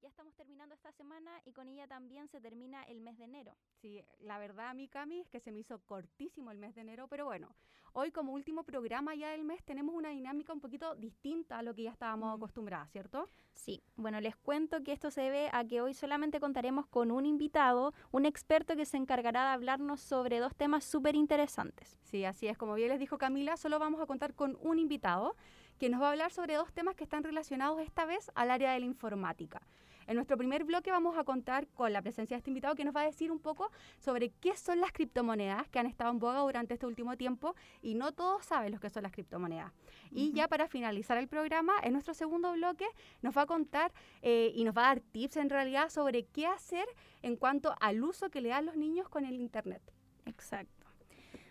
Ya estamos terminando esta semana y con ella también se termina el mes de enero. Sí, la verdad, mi Cami, es que se me hizo cortísimo el mes de enero, pero bueno, hoy como último programa ya del mes tenemos una dinámica un poquito distinta a lo que ya estábamos Mm. acostumbradas, ¿cierto? Sí, bueno, les cuento que esto se debe a que hoy solamente contaremos con un invitado, un experto que se encargará de hablarnos sobre dos temas súper interesantes. Sí, así es. Como bien les dijo Camila, solo vamos a contar con un invitado que nos va a hablar sobre dos temas que están relacionados esta vez al área de la informática. En nuestro primer bloque vamos a contar con la presencia de este invitado que nos va a decir un poco sobre qué son las criptomonedas que han estado en boga durante este último tiempo y no todos saben lo que son las criptomonedas. Y ya para finalizar el programa, en nuestro segundo bloque nos va a contar eh, y nos va a dar tips en realidad sobre qué hacer en cuanto al uso que le dan los niños con el Internet. Exacto.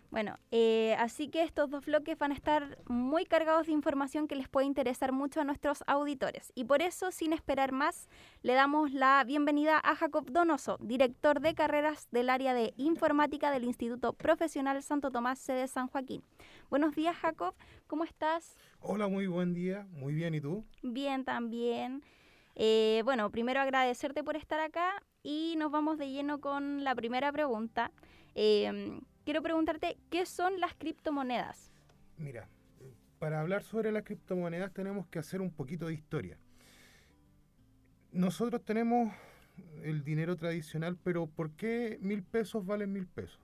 Bueno, eh, así que estos dos bloques van a estar muy cargados de información que les puede interesar mucho a nuestros auditores. Y por eso, sin esperar más, le damos la bienvenida a Jacob Donoso, director de carreras del área de informática del Instituto Profesional Santo Tomás, sede San Joaquín. Buenos días, Jacob. ¿Cómo estás? Hola, muy buen día. Muy bien, ¿y tú? Bien, también. Eh, bueno, primero agradecerte por estar acá y nos vamos de lleno con la primera pregunta. Eh, quiero preguntarte, ¿qué son las criptomonedas? Mira, para hablar sobre las criptomonedas tenemos que hacer un poquito de historia. Nosotros tenemos el dinero tradicional, pero ¿por qué mil pesos valen mil pesos?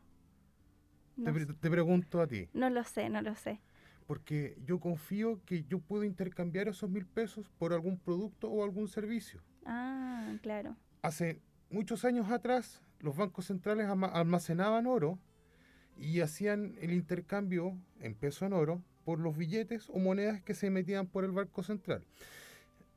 No, Te, pre- s- te pregunto a ti. no lo sé, no lo sé. Porque yo confío que yo puedo intercambiar esos mil pesos por algún producto o algún servicio. Ah, claro. Hace muchos años atrás, los bancos centrales almacenaban oro y hacían el intercambio en peso en oro por los billetes o monedas que se metían por el Banco Central.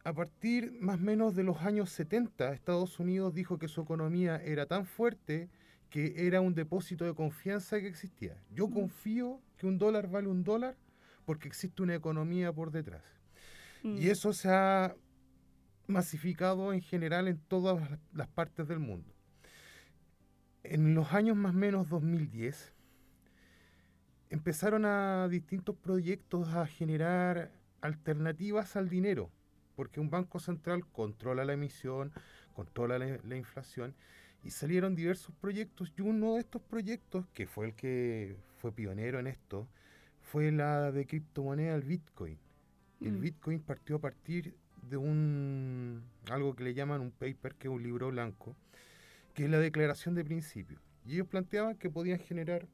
A partir más o menos de los años 70, Estados Unidos dijo que su economía era tan fuerte que era un depósito de confianza que existía. Yo confío que un dólar vale un dólar porque existe una economía por detrás. Mm, Y eso se ha masificado en general en todas las- las partes del mundo. En los años más o menos 2010, empezaron a distintos proyectos a generar alternativas al dinero, porque un banco central controla la emisión, controla la, la inflación, y salieron diversos proyectos, y uno de estos proyectos, que fue el que fue pionero en esto, fue la de criptomoneda, el Bitcoin. El Mm. Bitcoin partió a partir de un algo que le llaman un paper, que es un libro blanco, que es la declaración de principios. Y ellos planteaban que podían generar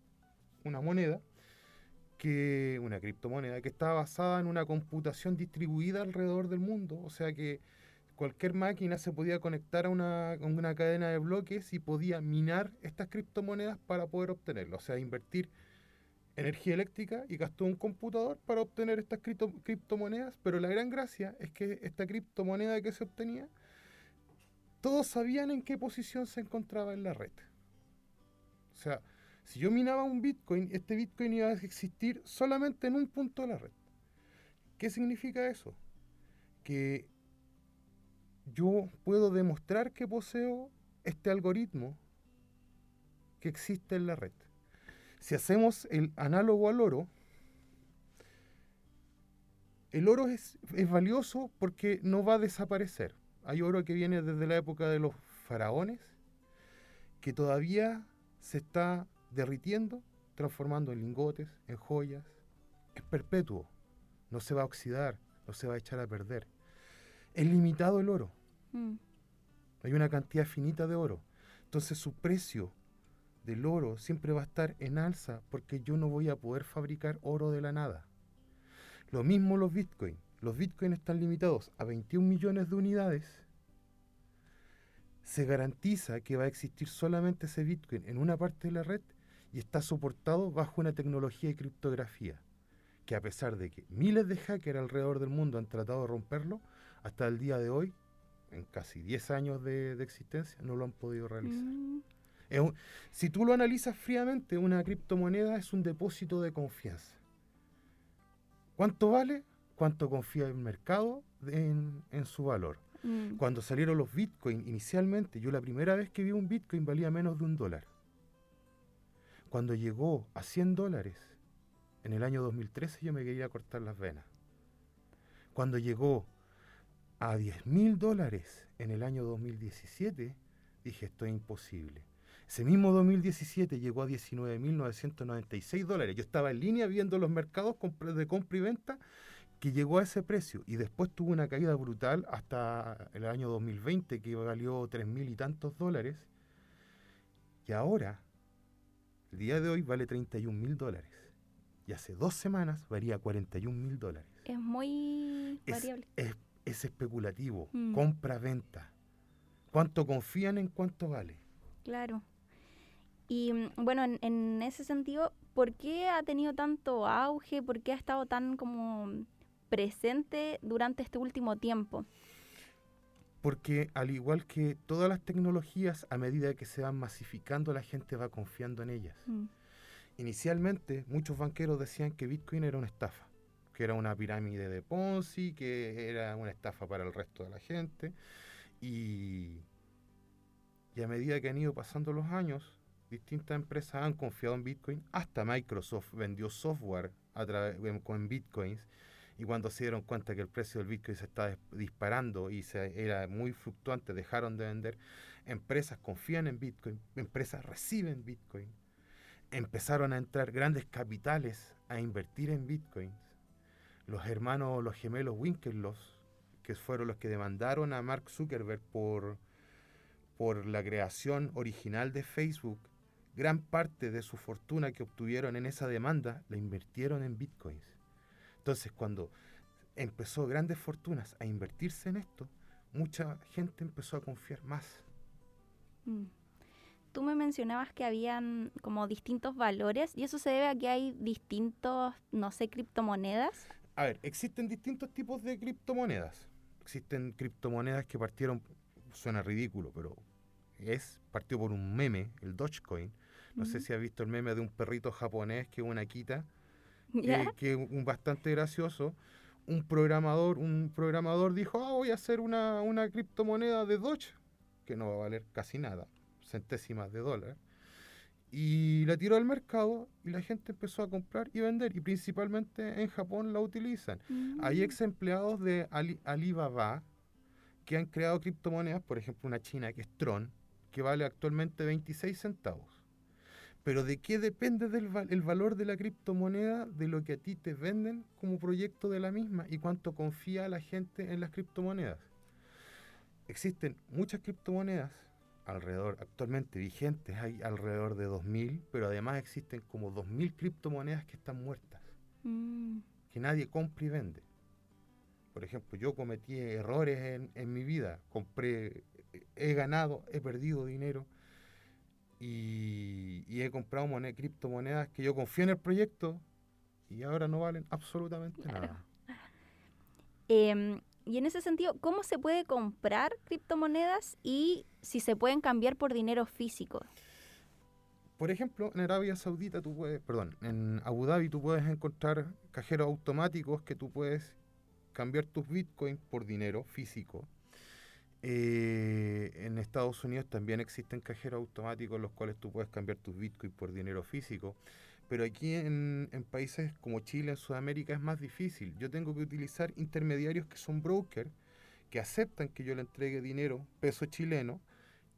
una moneda, que una criptomoneda, que estaba basada en una computación distribuida alrededor del mundo. O sea que cualquier máquina se podía conectar a una, a una cadena de bloques y podía minar estas criptomonedas para poder obtenerlo. O sea, invertir energía eléctrica y gastó un computador para obtener estas cripto- criptomonedas, pero la gran gracia es que esta criptomoneda que se obtenía, todos sabían en qué posición se encontraba en la red. O sea, si yo minaba un Bitcoin, este Bitcoin iba a existir solamente en un punto de la red. ¿Qué significa eso? Que yo puedo demostrar que poseo este algoritmo que existe en la red. Si hacemos el análogo al oro, el oro es, valioso porque no va a desaparecer. Hay oro que viene desde la época de los faraones, que todavía se está derritiendo, transformando en lingotes, en joyas. Es perpetuo, no se va a oxidar, no se va a echar a perder. Es limitado el oro, Mm, hay una cantidad finita de oro. Entonces su precio del oro siempre va a estar en alza porque yo no voy a poder fabricar oro de la nada. Lo mismo los bitcoins. Los bitcoins están limitados a 21 millones de unidades. Se garantiza que va a existir solamente ese bitcoin en una parte de la red y está soportado bajo una tecnología de criptografía que a pesar de que miles de hackers alrededor del mundo han tratado de romperlo, hasta el día de hoy, en casi 10 años de, de existencia, no lo han podido realizar. mm, Es un- si tú lo analizas fríamente, una criptomoneda es un depósito de confianza. ¿Cuánto vale? ¿Cuánto confía el mercado en, en su valor? mm. Cuando salieron los bitcoins inicialmente, yo la primera vez que vi un bitcoin valía menos de un dólar. Cuando llegó a 100 dólares, en el año 2013 yo me quería cortar las venas. Cuando llegó a 10 mil dólares en el año 2017, dije, esto es imposible. Ese mismo 2017 llegó a 19.996 dólares. Yo estaba en línea viendo los mercados de compra y venta que llegó a ese precio y después tuvo una caída brutal hasta el año 2020 que valió 3.000 y tantos dólares. Y ahora, el día de hoy vale 31 mil dólares. Y hace dos semanas valía 41 mil dólares. Es muy variable. Es, especulativo, mm. compra-venta. ¿Cuánto confían en cuánto vale? Claro. Y mm, bueno, en, ese sentido, ¿por qué ha tenido tanto auge? ¿Por qué ha estado tan como presente durante este último tiempo? Porque al igual que todas las tecnologías, a medida que se van masificando, la gente va confiando en ellas. Mm. Inicialmente, muchos banqueros decían que Bitcoin era una estafa, que era una pirámide de Ponzi, que era una estafa para el resto de la gente. Y, y a medida que han ido pasando los años, distintas empresas han confiado en Bitcoin. Hasta Microsoft vendió software a con Bitcoins. Y cuando se dieron cuenta que el precio del Bitcoin se estaba disparando y se, era muy fluctuante, dejaron de vender. Empresas confían en Bitcoin, empresas reciben Bitcoin empezaron a entrar grandes capitales a invertir en bitcoins. Los hermanos, los gemelos Winklevoss, que fueron los que demandaron a Mark Zuckerberg por, por la creación original de Facebook, gran parte de su fortuna que obtuvieron en esa demanda la invirtieron en bitcoins. Entonces, cuando empezó grandes fortunas a invertirse en esto, mucha gente empezó a confiar más. Mm tú me mencionabas que habían como distintos valores y eso se debe a que hay distintos, no sé, criptomonedas. A ver, existen distintos tipos de criptomonedas. Existen criptomonedas que partieron, suena ridículo, pero es, partió por un meme, el Dogecoin. No sé si has visto el meme de un perrito japonés que una quita, que es un bastante gracioso. Un programador, un programador dijo, ah, voy a hacer una, una criptomoneda de Doge, que no va a valer casi nada centésimas de dólar. Y la tiró al mercado y la gente empezó a comprar y vender. Y principalmente en Japón la utilizan. Hay mm. ex empleados de Alibaba que han creado criptomonedas, por ejemplo una china que es Tron, que vale actualmente 26 centavos. Pero ¿de qué depende del el valor de la criptomoneda? De lo que a ti te venden como proyecto de la misma y cuánto confía la gente en las criptomonedas. Existen muchas criptomonedas alrededor, actualmente vigentes, hay alrededor de 2.000, pero además existen como 2.000 criptomonedas que están muertas, mm. que nadie compra y vende. Por ejemplo, yo cometí errores en, en mi vida, compré, he ganado, he perdido dinero y, he comprado criptomonedas que yo confío en el proyecto y ahora no valen absolutamente nada. Em, y en ese sentido, ¿cómo se puede comprar criptomonedas y si se pueden cambiar por dinero físico? Por ejemplo, en Arabia Saudita tú puedes, perdón, en Abu Dhabi tú puedes encontrar cajeros automáticos que tú puedes cambiar tus bitcoins por dinero físico. Eh, en Estados Unidos también existen cajeros automáticos en los cuales tú puedes cambiar tus bitcoins por dinero físico. Pero aquí en, países como Chile, en Sudamérica, es más difícil. Yo tengo que utilizar intermediarios que son brokers, que aceptan que yo le entregue dinero, peso chileno,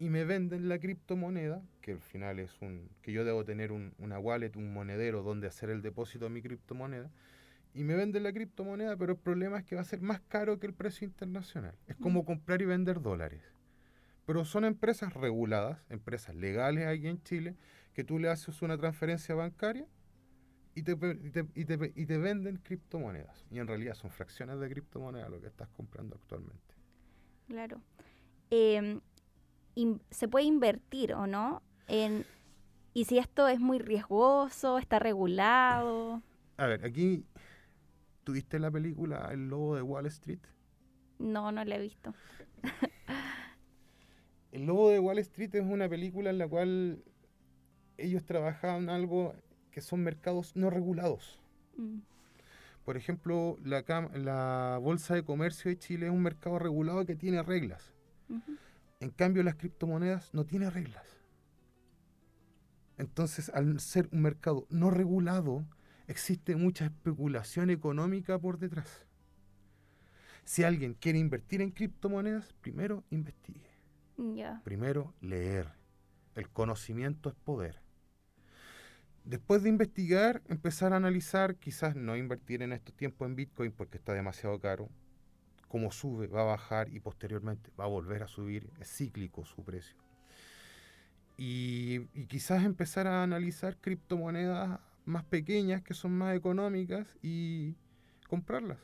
y me venden la criptomoneda, que al final es un, que yo debo tener un, una wallet, un monedero donde hacer el depósito de mi criptomoneda, y me venden la criptomoneda, pero el problema es que va a ser más caro que el precio internacional. Es como mm. comprar y vender dólares. Pero son empresas reguladas, empresas legales aquí en Chile, que tú le haces una transferencia bancaria y te, y te, venden criptomonedas. Y en realidad son fracciones de criptomonedas lo que estás comprando actualmente. Claro. Em, ¿Se puede invertir o no? En, ¿Y si esto es muy riesgoso, está regulado? A ver, aquí, ¿tuviste la película El Lobo de Wall Street? No, no la he visto. El Lobo de Wall Street es una película en la cual ellos trabajaban algo que son mercados no regulados. Mm. Por ejemplo, la, la Bolsa de Comercio de Chile es un mercado regulado que tiene reglas. En cambio, las criptomonedas no tienen reglas. Entonces, al ser un mercado no regulado, existe mucha especulación económica por detrás. Si alguien quiere invertir en criptomonedas, primero investigue. Primero leer. El conocimiento es poder. Después de investigar, empezar a analizar, quizás no invertir en estos tiempos en Bitcoin porque está demasiado caro. Como sube, va a bajar y posteriormente va a volver a subir. Es cíclico su precio. Y, y quizás empezar a analizar criptomonedas más pequeñas que son más económicas y comprarlas.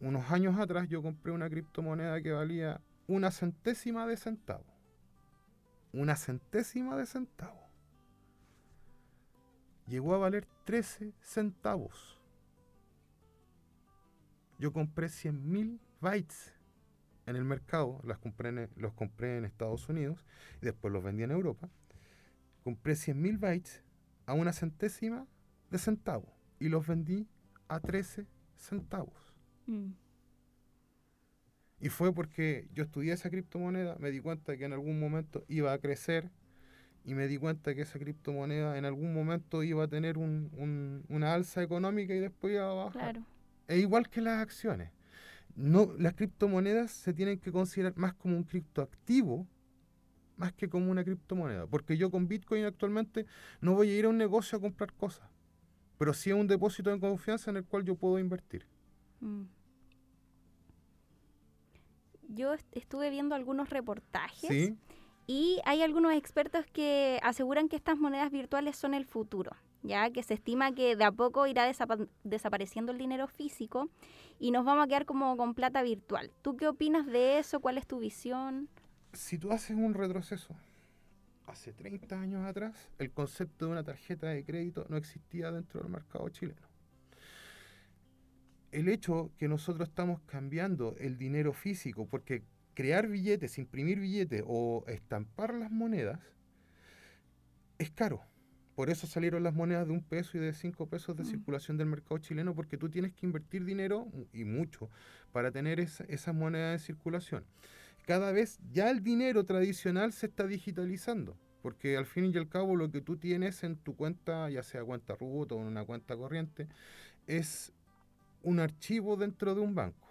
Unos años atrás yo compré una criptomoneda que valía una centésima de centavo. Una centésima de centavo. Llegó a valer 13 centavos. Yo compré 100.000 bytes en el mercado, las compré en- los compré en Estados Unidos y después los vendí en Europa. Compré 100.000 bytes a una centésima de centavo y los vendí a 13 centavos. Mm. Y fue porque yo estudié esa criptomoneda, me di cuenta que en algún momento iba a crecer y me di cuenta que esa criptomoneda en algún momento iba a tener un- un- una alza económica y después iba a bajar. Claro. Es igual que las acciones. No, las criptomonedas se tienen que considerar más como un criptoactivo más que como una criptomoneda. Porque yo con Bitcoin actualmente no voy a ir a un negocio a comprar cosas. Pero sí a un depósito de confianza en el cual yo puedo invertir. Mm. Yo est- estuve viendo algunos reportajes ¿Sí? y hay algunos expertos que aseguran que estas monedas virtuales son el futuro, ya que se estima que de a poco irá desapa- desapareciendo el dinero físico y nos vamos a quedar como con plata virtual. ¿Tú qué opinas de eso? ¿Cuál es tu visión? Si tú haces un retroceso hace 30 años atrás, el concepto de una tarjeta de crédito no existía dentro del mercado chileno. El hecho que nosotros estamos cambiando el dinero físico, porque crear billetes, imprimir billetes o estampar las monedas es caro. Por eso salieron las monedas de un peso y de cinco pesos de Mm. circulación del mercado chileno, porque tú tienes que invertir dinero y mucho para tener esa- esas monedas en circulación cada vez ya el dinero tradicional se está digitalizando. Porque al fin y al cabo lo que tú tienes en tu cuenta, ya sea cuenta root o en una cuenta corriente, es un archivo dentro de un banco.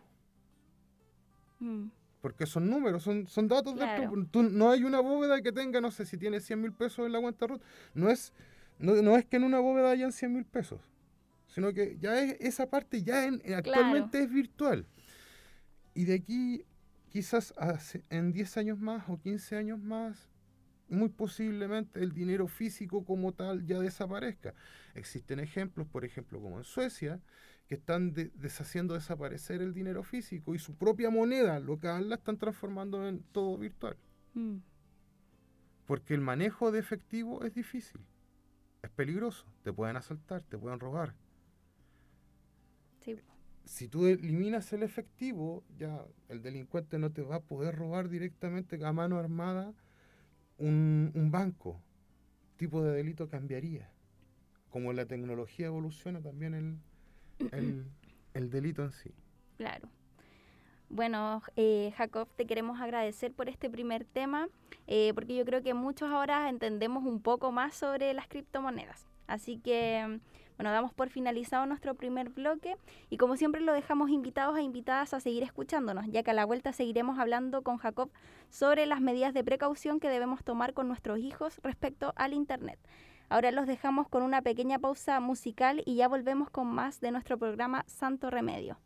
Mm, Porque son números, son, son datos Claro. dentro. Tú- no hay una bóveda que tenga, no sé si tiene 100 mil pesos en la cuenta root. No es, no, no es que en una bóveda hayan 100 mil pesos. Sino que ya es, esa parte ya en- actualmente es virtual. Y de aquí, quizás hace- en 10 años más o 15 años más, muy posiblemente el dinero físico como tal ya desaparezca. Existen ejemplos, por ejemplo, como en Suecia, que están de- deshaciendo desaparecer el dinero físico y su propia moneda local la están transformando en todo virtual. mm, Porque el manejo de efectivo es difícil, es peligroso, te pueden asaltar, te pueden robar. Si tú eliminas el efectivo, ya el delincuente no te va a poder robar directamente a mano armada un, un banco. Tipo de delito cambiaría. Como la tecnología evoluciona, también el, el, el delito en sí. Claro. Bueno, eh, Jacob, te queremos agradecer por este primer tema, eh, porque yo creo que muchos ahora entendemos un poco más sobre las criptomonedas. Así que, bueno, damos por finalizado nuestro primer bloque y como siempre lo dejamos invitados e invitadas a seguir escuchándonos, ya que a la vuelta seguiremos hablando con Jacob sobre las medidas de precaución que debemos tomar con nuestros hijos respecto al Internet. Ahora los dejamos con una pequeña pausa musical y ya volvemos con más de nuestro programa Santo Remedio.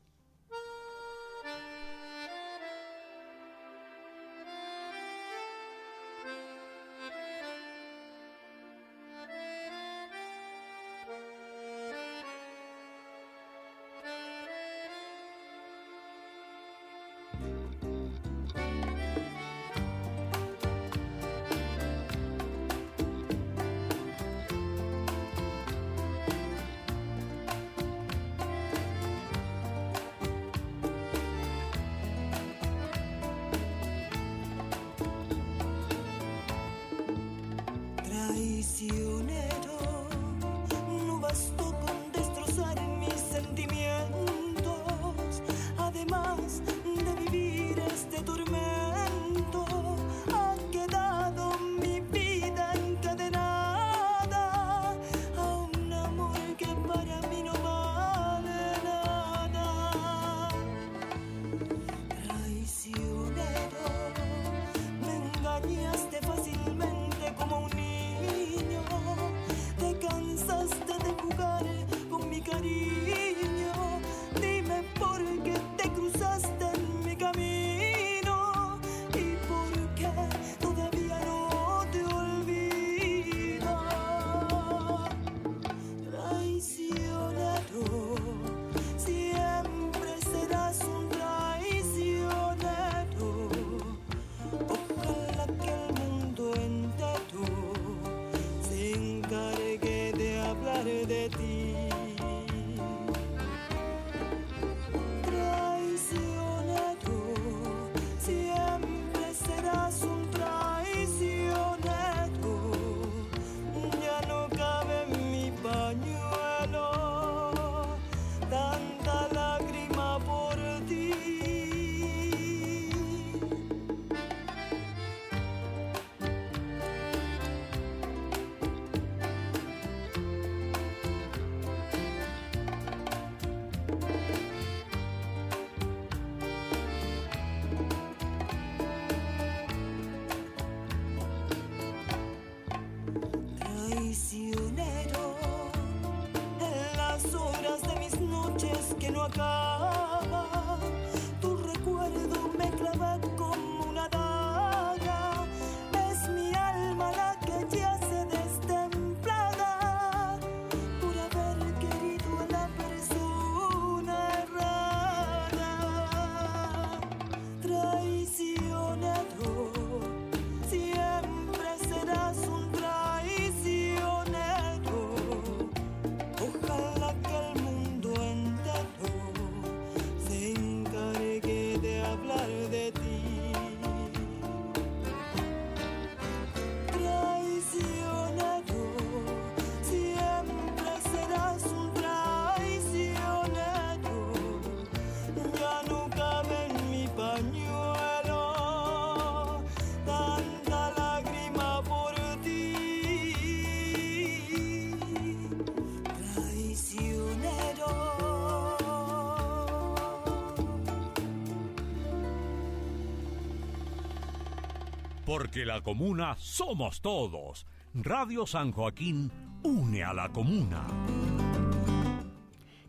Porque la comuna somos todos. Radio San Joaquín une a la comuna.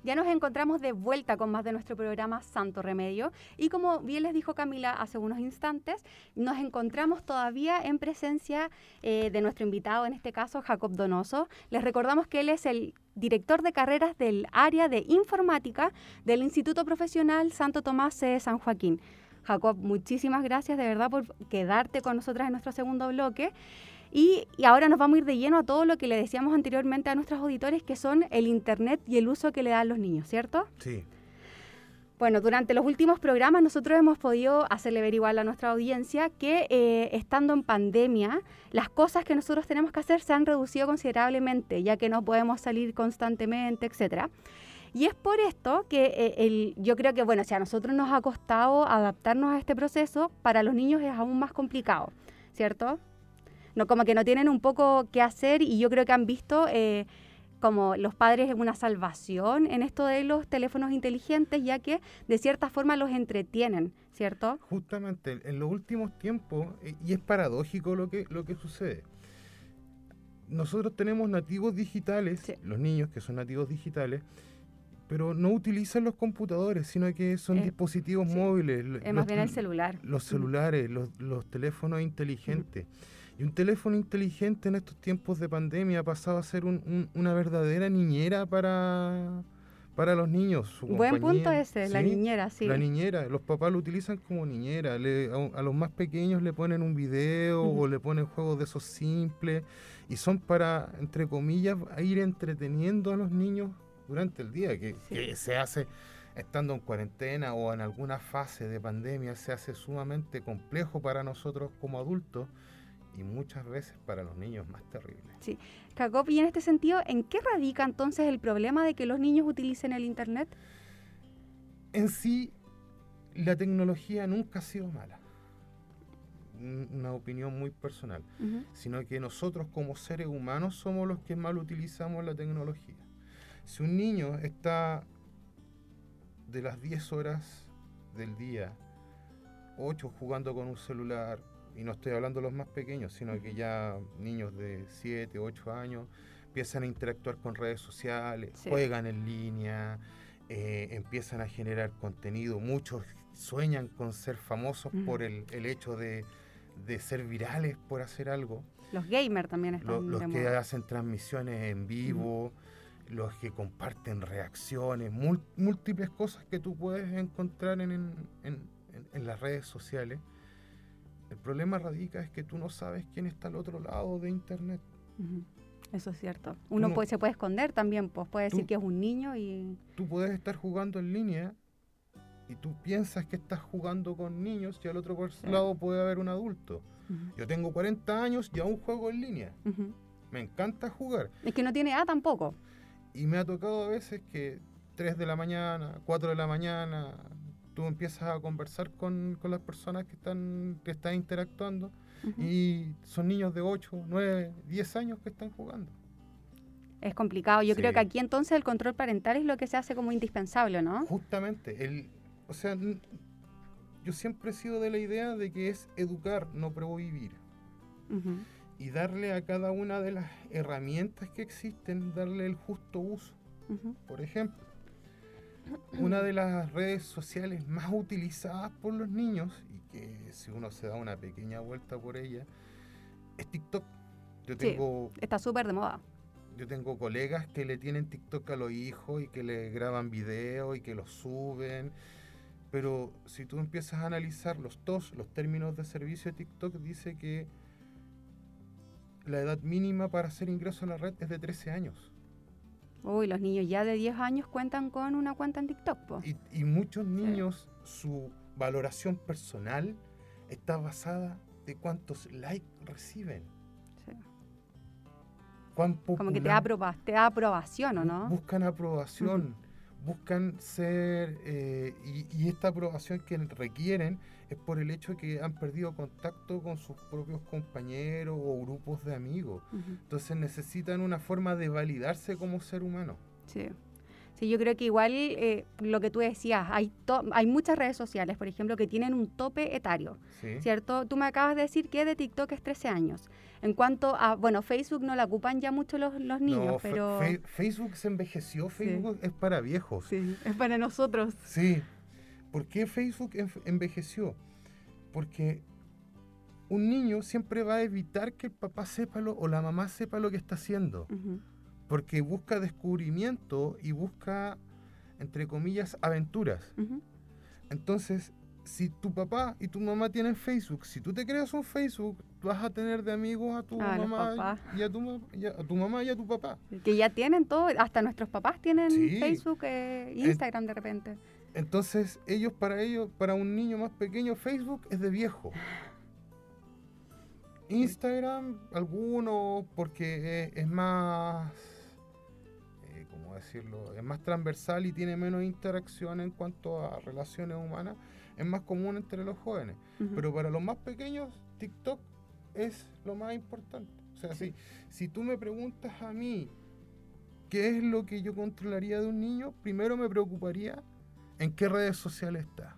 Ya nos encontramos de vuelta con más de nuestro programa Santo Remedio y como bien les dijo Camila hace unos instantes, nos encontramos todavía en presencia eh, de nuestro invitado, en este caso Jacob Donoso. Les recordamos que él es el director de carreras del área de informática del Instituto Profesional Santo Tomás de San Joaquín. Jacob, muchísimas gracias de verdad por quedarte con nosotras en nuestro segundo bloque. Y, y ahora nos vamos a ir de lleno a todo lo que le decíamos anteriormente a nuestros auditores, que son el Internet y el uso que le dan los niños, ¿cierto? Sí. Bueno, durante los últimos programas nosotros hemos podido hacerle ver igual a nuestra audiencia que eh, estando en pandemia, las cosas que nosotros tenemos que hacer se han reducido considerablemente, ya que no podemos salir constantemente, etcétera. Y es por esto que eh, el, yo creo que, bueno, si a nosotros nos ha costado adaptarnos a este proceso, para los niños es aún más complicado, ¿cierto? No, como que no tienen un poco qué hacer y yo creo que han visto eh, como los padres una salvación en esto de los teléfonos inteligentes, ya que de cierta forma los entretienen, ¿cierto? Justamente en los últimos tiempos, y es paradójico lo que, lo que sucede, nosotros tenemos nativos digitales, Sí. los niños que son nativos digitales, pero no utilizan los computadores, sino que son Eh, dispositivos sí. móviles. Es más bien el celular. Los Ujú. celulares, los, los teléfonos inteligentes. Y un teléfono inteligente en estos tiempos de pandemia ha pasado a ser un- un- una verdadera niñera para, para los niños. Buen punto ese, la niñera, sí. La niñera, los papás lo utilizan como niñera. le- a, a los más pequeños le ponen un video o le ponen juegos de esos simples y son para, entre comillas, ir entreteniendo a los niños durante el día, que, Sí. que se hace estando en cuarentena o en alguna fase de pandemia, se hace sumamente complejo para nosotros como adultos y muchas veces para los niños más terrible. Jacob, y en este sentido, ¿en qué radica entonces el problema de que los niños utilicen el Internet? En sí, la tecnología nunca ha sido mala. Un- Una opinión muy personal. Sino que nosotros como seres humanos somos los que mal utilizamos la tecnología. Si un niño está de las 10 horas del día, 8 jugando con un celular, y no estoy hablando de los más pequeños, sino que ya niños de 7, 8 años empiezan a interactuar con redes sociales, Sí. juegan en línea, eh, empiezan a generar contenido, muchos sueñan con ser famosos Ujú. por el, el hecho de, de ser virales por hacer algo, Los gamers también están Lo- los de que hacen transmisiones en vivo, los que comparten reacciones, múltiples cosas que tú puedes encontrar en, en- en- las redes sociales. El problema radica es que tú no sabes quién está al otro lado de internet. Eso es cierto. Uno no- puede, se puede esconder también, pues puede decir que es un niño y... Tú puedes estar jugando en línea y tú piensas que estás jugando con niños y al otro Sí. lado puede haber un adulto. Yo tengo 40 años y aún juego en línea. Me encanta jugar. Es que no tiene edad tampoco. Y me ha tocado a veces que 3 de la mañana, 4 de la mañana, tú empiezas a conversar con, con las personas que están, que están interactuando y son niños de 8, 9, 10 años que están jugando. Es complicado. Yo creo que aquí entonces el control parental es lo que se hace como indispensable, ¿no? Justamente, el, o sea, yo siempre he sido de la idea de que es educar, no prohibir. Ujú. Y darle a cada una de las herramientas que existen, darle el justo uso. Por ejemplo, una de las redes sociales más utilizadas por los niños y que si uno se da una pequeña vuelta por ella es TikTok. Yo Sí. tengo, Está súper de moda. yo tengo colegas que le tienen TikTok a los hijos y que le graban videos y que los suben. Pero si tú empiezas a analizar los TOS, los términos de servicio de TikTok, dice que la edad mínima para hacer ingreso a la red es de 13 años. Uy, los niños ya de 10 años cuentan con una cuenta en TikTok, po. Y, y muchos niños, su valoración personal está basada de cuántos likes reciben. Sí. Cuán Como que te popular- da, te da aprobación, ¿o no? Buscan aprobación, buscan ser, eh, y, y esta aprobación que requieren es por el hecho que han perdido contacto con sus propios compañeros o grupos de amigos. Entonces necesitan una forma de validarse como ser humano. Sí. Sí, yo creo que igual eh, lo que tú decías, hay, hay muchas redes sociales, por ejemplo, que tienen un tope etario, ¿sí? ¿cierto? Tú me acabas de decir que de TikTok es 13 años. En cuanto a, bueno, Facebook no la ocupan ya mucho los, los niños, No, pero... Facebook se envejeció, Facebook es para viejos. Sí, es para nosotros. Sí. ¿Por qué Facebook envejeció? Porque un niño siempre va a evitar que el papá sepa lo, o la mamá sepa lo que está haciendo. Porque busca descubrimiento y busca, entre comillas, aventuras. Entonces, si tu papá y tu mamá tienen Facebook, si tú te creas un Facebook, vas a tener de amigos a tu A mamá y a tu, ma- y a- a tu mamá y a tu papá. Que ya tienen todo, hasta nuestros papás tienen Sí. Facebook, eh, Instagram de repente. Entonces, ellos para ellos, para un niño más pequeño, Facebook es de viejo. Instagram, algunos, porque es, es más, eh, ¿cómo decirlo? Es más transversal y tiene menos interacción en cuanto a relaciones humanas. Es más común entre los jóvenes. Pero para los más pequeños, TikTok es lo más importante. O sea, Sí. si, si tú me preguntas a mí qué es lo que yo controlaría de un niño, primero me preocuparía en qué redes sociales está.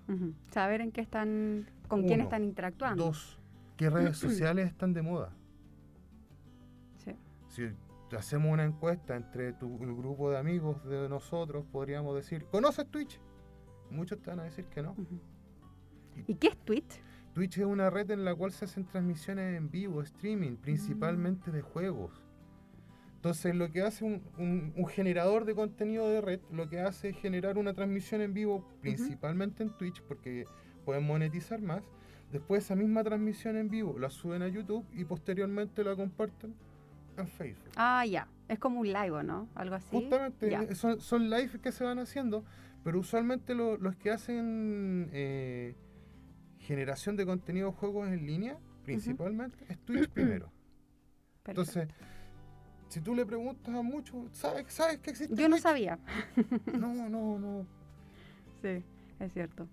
Saber en qué están, con quién están interactuando. Dos, qué redes sociales están de moda. Sí. Si hacemos una encuesta entre tu, el grupo de amigos de nosotros, podríamos decir, ¿conoces Twitch? Muchos te van a decir que no. ¿Y qué es Twitch? Twitch es una red en la cual se hacen transmisiones en vivo, streaming, principalmente de juegos. Entonces lo que hace un, un- un generador de contenido de red, lo que hace es generar una transmisión en vivo, principalmente en Twitch, porque pueden monetizar más. Después esa misma transmisión en vivo la suben a YouTube y posteriormente la comparten en Facebook. Ah, ya. Es como un live, ¿o ¿no? Algo así. Justamente Ya. eh, son, son live que se van haciendo, pero usualmente lo- los que hacen eh, generación de contenido de juegos en línea, principalmente, es Twitch primero. Perfecto. Entonces, si tú le preguntas a muchos, ¿sabes, ¿sabes que existe Yo no Twitch? sabía. No, no, no. Sí, es cierto.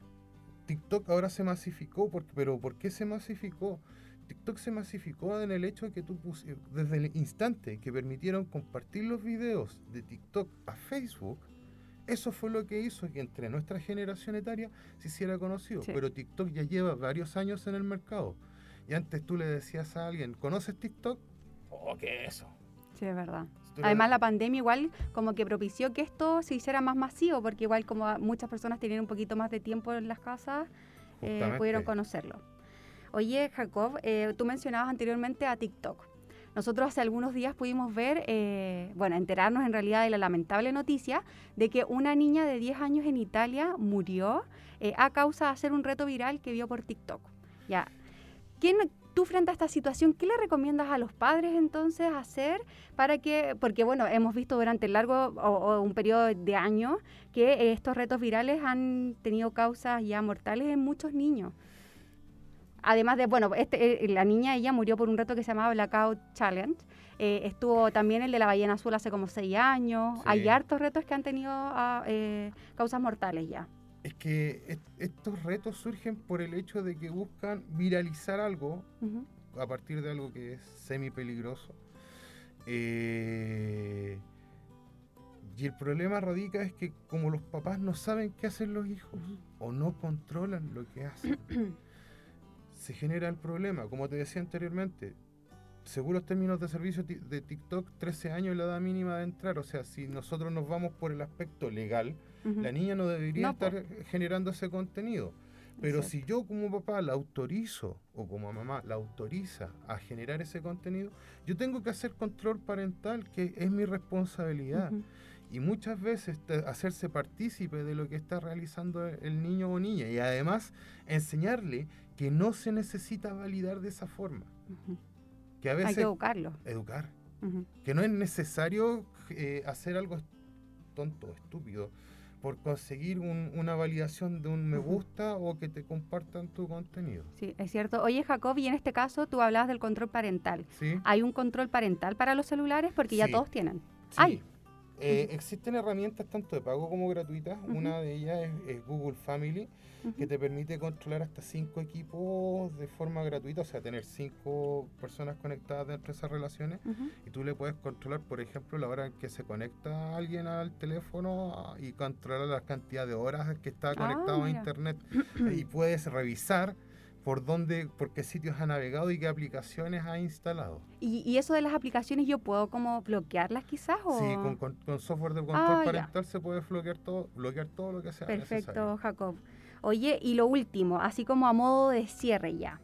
TikTok ahora se masificó, porque, pero ¿por qué se masificó? TikTok se masificó en el hecho de que tú pus- desde el instante que permitieron compartir los videos de TikTok a Facebook, eso fue lo que hizo que entre nuestra generación etaria se hiciera conocido. Sí. Pero TikTok ya lleva varios años en el mercado. Y antes tú le decías a alguien, ¿conoces TikTok? Oh, ¿qué es eso? Sí, es verdad. Además, la pandemia igual como que propició que esto se hiciera más masivo, porque igual como muchas personas tenían un poquito más de tiempo en las casas, eh, pudieron conocerlo. Oye, Jacob, eh, tú mencionabas anteriormente a TikTok. Nosotros hace algunos días pudimos ver, eh, bueno, enterarnos en realidad de la lamentable noticia de que una niña de 10 años en Italia murió eh, a causa de hacer un reto viral que vio por TikTok. Ya. ¿Quién, tú frente a esta situación, qué le recomiendas a los padres entonces hacer para que, porque bueno, hemos visto durante el largo o, o un periodo de años que eh, estos retos virales han tenido causas ya mortales en muchos niños. Además de, bueno, este, eh, la niña ella murió por un reto que se llamaba Blackout Challenge. Eh, estuvo también el de la ballena azul hace como seis años. Sí. Hay hartos retos que han tenido ah, eh, causas mortales ya. Es que est- estos retos surgen por el hecho de que buscan viralizar algo a partir de algo que es semi peligroso. Eh, y el problema radica es que como los papás no saben qué hacen los hijos o no controlan lo que hacen, se genera el problema. Como te decía anteriormente, según los términos de servicio de TikTok, 13 años es la edad mínima de entrar. O sea, si nosotros nos vamos por el aspecto legal, La niña no debería No, estar generando ese contenido. Pero si yo como papá la autorizo o como mamá la autoriza a generar ese contenido, yo tengo que hacer control parental, que es mi responsabilidad. Ujú. Y muchas veces hacerse partícipe de lo que está realizando el niño o niña. Y además enseñarle que no se necesita validar de esa forma. Ujú. Que a Hay veces que educarlo. educar. Ujú. Que no es necesario eh, hacer algo tonto, estúpido, por conseguir un- una validación de un me gusta o que te compartan tu contenido. Sí, es cierto. Oye, Jacob, y en este caso tú hablabas del control parental. ¿Sí? ¿Hay un control parental para los celulares? Porque ya todos tienen. Sí. Ay. Eh, existen herramientas tanto de pago como gratuitas. Ujú. Una de ellas es, es Google Family, Ujú. que te permite controlar hasta cinco equipos de forma gratuita, o sea, tener cinco personas conectadas dentro de esas relaciones. Y tú le puedes controlar, por ejemplo, la hora en que se conecta alguien al teléfono ah, y controlar la cantidad de horas que está conectado a Ah, mira. internet. y puedes revisar por dónde, por qué sitios ha navegado y qué aplicaciones ha instalado. ¿Y, y eso de las aplicaciones yo puedo como bloquearlas quizás? O... Sí, con, con- con software de control Ah, ya. parental se puede bloquear todo, bloquear todo lo que sea Perfecto, necesario. Jacob. Oye, y lo último, así como a modo de cierre ya.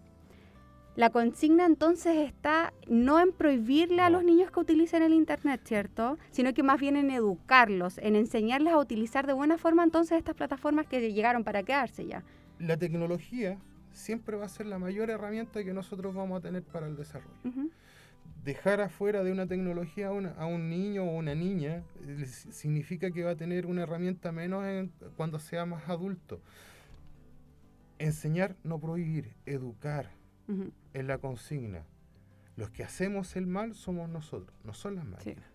La consigna entonces está no en prohibirle a los niños que utilicen el Internet, ¿cierto? Sino que más bien en educarlos, en enseñarles a utilizar de buena forma entonces estas plataformas que llegaron para quedarse ya. La tecnología siempre va a ser la mayor herramienta que nosotros vamos a tener para el desarrollo. Dejar afuera de una tecnología a, una- a un niño o una niña eh, significa que va a tener una herramienta menos en- cuando sea más adulto. Enseñar, no prohibir, educar Ujú. es la consigna. Los que hacemos el mal somos nosotros, no son las Sí. máquinas.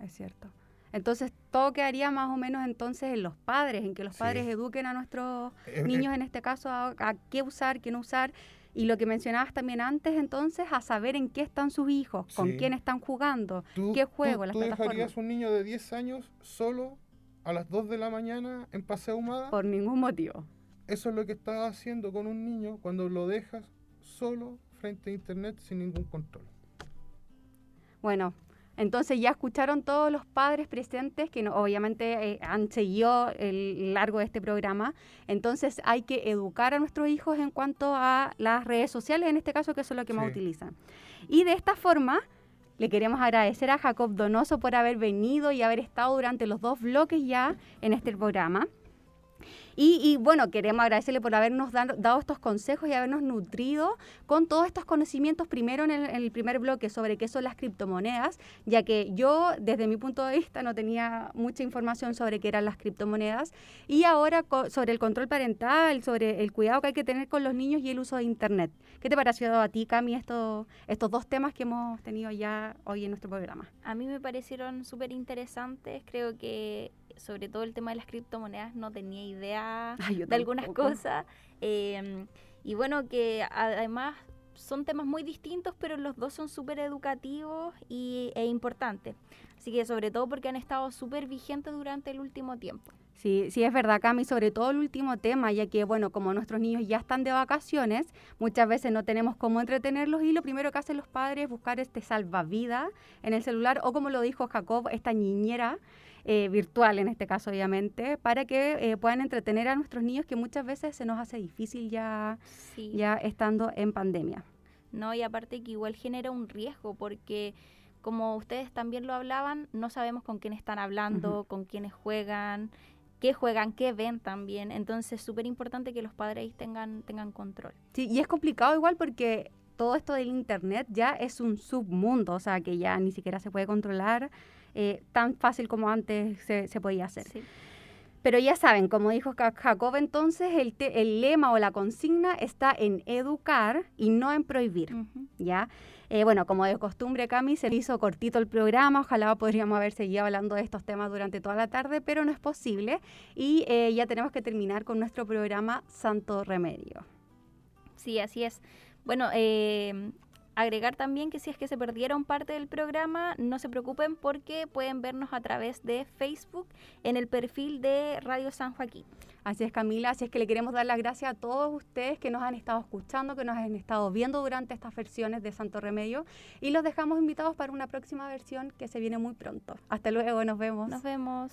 Es cierto. Entonces, todo quedaría más o menos entonces en los padres, en que los Sí. padres eduquen a nuestros Eh, eh, niños en este caso a, a qué usar, qué no usar. Y lo que mencionabas también antes, entonces, a saber en qué están sus hijos, con quién están jugando, ¿Tú, qué tú- juego, las tú plataformas. dejarías un niño de 10 años solo a las 2 de la mañana en paseo humada? Por ningún motivo. Eso es lo que estás haciendo con un niño cuando lo dejas solo frente a internet sin ningún control. Bueno, entonces ya escucharon todos los padres presentes que no- obviamente eh, han seguido el largo de este programa. Entonces hay que educar a nuestros hijos en cuanto a las redes sociales, en este caso que son lo que más Sí. utilizan. Y de esta forma le queremos agradecer a Jacob Donoso por haber venido y haber estado durante los dos bloques ya en este programa. Y, y, bueno, queremos agradecerle por habernos dan- dado estos consejos y habernos nutrido con todos estos conocimientos, primero en el, en el primer bloque sobre qué son las criptomonedas, ya que yo desde mi punto de vista no tenía mucha información sobre qué eran las criptomonedas, y ahora sobre el control parental, sobre el cuidado que hay que tener con los niños y el uso de Internet. ¿Qué te pareció a ti, Cami, esto, estos dos temas que hemos tenido ya hoy en nuestro programa? A mí me parecieron súper interesantes. Creo que sobre todo el tema de las criptomonedas no tenía idea Ay, yo de algunas cosas. eh, y bueno, que además son temas muy distintos, pero los dos son súper educativos y, e importantes. Así que sobre todo porque han estado súper vigentes durante el último tiempo. Sí, sí es verdad, Cami, sobre todo el último tema, ya que, bueno, como nuestros niños ya están de vacaciones, muchas veces no tenemos cómo entretenerlos y lo primero que hacen los padres es buscar este salvavidas en el celular o como lo dijo Jacob, esta niñera eh, virtual en este caso, obviamente, para que eh, puedan entretener a nuestros niños que muchas veces se nos hace difícil ya, Sí. ya estando en pandemia. No, y aparte que igual genera un riesgo porque como ustedes también lo hablaban, no sabemos con quién están hablando, con quiénes juegan, qué juegan, qué ven también. Entonces es súper importante que los padres tengan, tengan control. Sí, y es complicado igual porque todo esto del Internet ya es un submundo, o sea, que ya ni siquiera se puede controlar eh, tan fácil como antes se, se podía hacer. Sí. Pero ya saben, como dijo Ja- Jacob, entonces el, te- el lema o la consigna está en educar y no en prohibir. ¿ya? Eh, bueno, como de costumbre, Cami, se hizo cortito el programa, ojalá podríamos haber seguido hablando de estos temas durante toda la tarde, pero no es posible y eh, ya tenemos que terminar con nuestro programa Santo Remedio. Sí, así es. Bueno, eh, agregar también que si es que se perdieron parte del programa, no se preocupen porque pueden vernos a través de Facebook en el perfil de Radio San Joaquín. Así es, Camila. Así es que le queremos dar las gracias a todos ustedes que nos han estado escuchando, que nos han estado viendo durante estas versiones de Santo Remedio. Y los dejamos invitados para una próxima versión que se viene muy pronto. Hasta luego, nos vemos. Nos vemos.